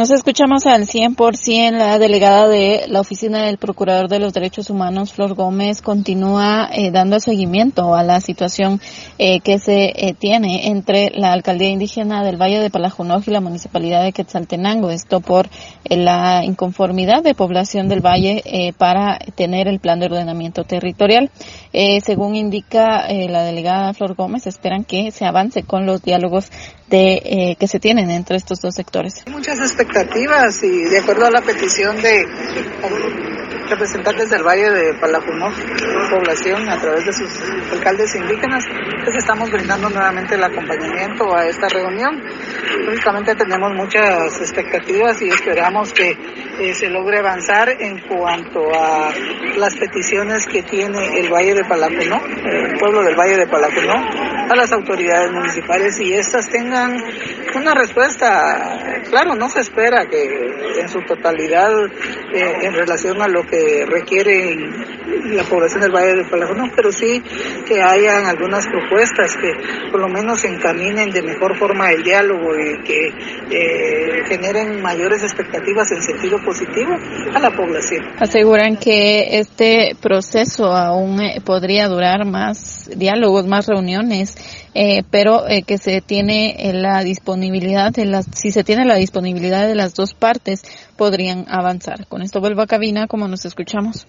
Nos escuchamos al 100%. La delegada de la Oficina del Procurador de los Derechos Humanos, Flor Gómez, continúa eh, dando seguimiento a la situación eh, que se eh, tiene entre la Alcaldía Indígena del Valle de Palajunoj y la Municipalidad de Quetzaltenango. Esto por la inconformidad de población del Valle para tener el plan de ordenamiento territorial. según indica la delegada Flor Gómez, esperan que se avance con los diálogos de, que se tienen entre estos dos sectores. Muchas y de acuerdo a la petición de representantes del Valle de Palajunoj, población, a través de sus alcaldes indígenas, pues estamos brindando nuevamente el acompañamiento a esta reunión. Lógicamente tenemos muchas expectativas y esperamos que eh, se logre avanzar en cuanto a las peticiones que tiene el Valle de Palajunoj, el pueblo del Valle de Palajunoj, a las autoridades municipales y estas tengan una respuesta. Claro, no se espera que en su totalidad eh, en relación a lo que requiere la población del Valle de Palajón, pero sí que hayan algunas propuestas que por lo menos encaminen de mejor forma el diálogo y que eh, generen mayores expectativas en sentido positivo a la población. Aseguran que este proceso aún eh, podría durar más diálogos, más reuniones, eh, pero que se tiene la disponibilidad de las, si se tiene la disponibilidad de las dos partes, podrían avanzar. Con esto vuelvo a cabina, como nos escuchamos.